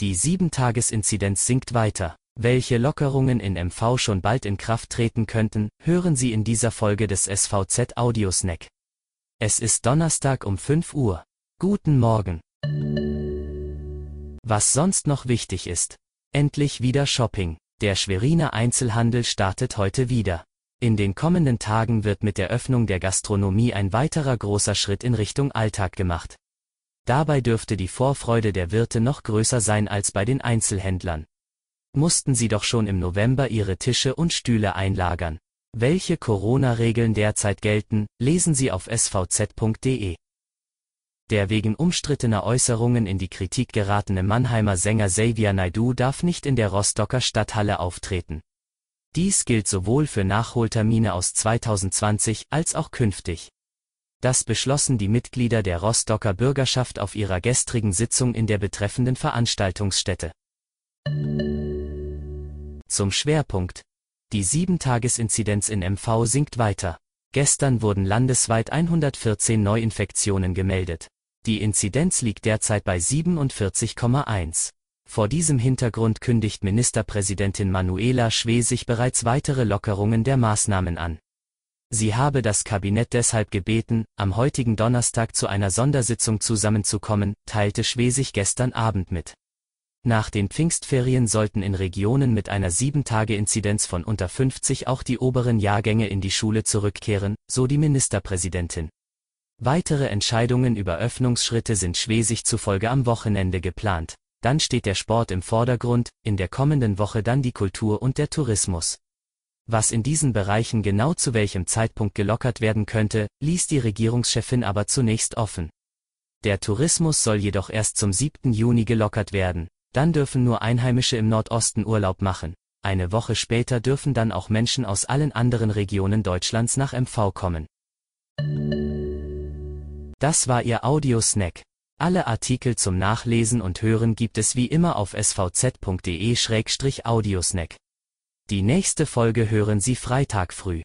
Die 7-Tages-Inzidenz sinkt weiter. Welche Lockerungen in MV schon bald in Kraft treten könnten, hören Sie in dieser Folge des SVZ Audiosnack. Es ist Donnerstag um 5 Uhr. Guten Morgen. Was sonst noch wichtig ist. Endlich wieder Shopping. Der Schweriner Einzelhandel startet heute wieder. In den kommenden Tagen wird mit der Öffnung der Gastronomie ein weiterer großer Schritt in Richtung Alltag gemacht. Dabei dürfte die Vorfreude der Wirte noch größer sein als bei den Einzelhändlern. Mussten sie doch schon im November ihre Tische und Stühle einlagern. Welche Corona-Regeln derzeit gelten, lesen Sie auf svz.de. Der wegen umstrittener Äußerungen in die Kritik geratene Mannheimer Sänger Xavier Naidu darf nicht in der Rostocker Stadthalle auftreten. Dies gilt sowohl für Nachholtermine aus 2020 als auch künftig. Das beschlossen die Mitglieder der Rostocker Bürgerschaft auf ihrer gestrigen Sitzung in der betreffenden Veranstaltungsstätte. Zum Schwerpunkt. Die 7-Tages-Inzidenz in MV sinkt weiter. Gestern wurden landesweit 114 Neuinfektionen gemeldet. Die Inzidenz liegt derzeit bei 47,1. Vor diesem Hintergrund kündigt Ministerpräsidentin Manuela Schwesig bereits weitere Lockerungen der Maßnahmen an. Sie habe das Kabinett deshalb gebeten, am heutigen Donnerstag zu einer Sondersitzung zusammenzukommen, teilte Schwesig gestern Abend mit. Nach den Pfingstferien sollten in Regionen mit einer 7-Tage-Inzidenz von unter 50 auch die oberen Jahrgänge in die Schule zurückkehren, so die Ministerpräsidentin. Weitere Entscheidungen über Öffnungsschritte sind Schwesig zufolge am Wochenende geplant. Dann steht der Sport im Vordergrund, in der kommenden Woche dann die Kultur und der Tourismus. Was in diesen Bereichen genau zu welchem Zeitpunkt gelockert werden könnte, ließ die Regierungschefin aber zunächst offen. Der Tourismus soll jedoch erst zum 7. Juni gelockert werden, dann dürfen nur Einheimische im Nordosten Urlaub machen. Eine Woche später dürfen dann auch Menschen aus allen anderen Regionen Deutschlands nach MV kommen. Das war Ihr Audiosnack. Alle Artikel zum Nachlesen und Hören gibt es wie immer auf svz.de-audiosnack. Die nächste Folge hören Sie Freitag früh.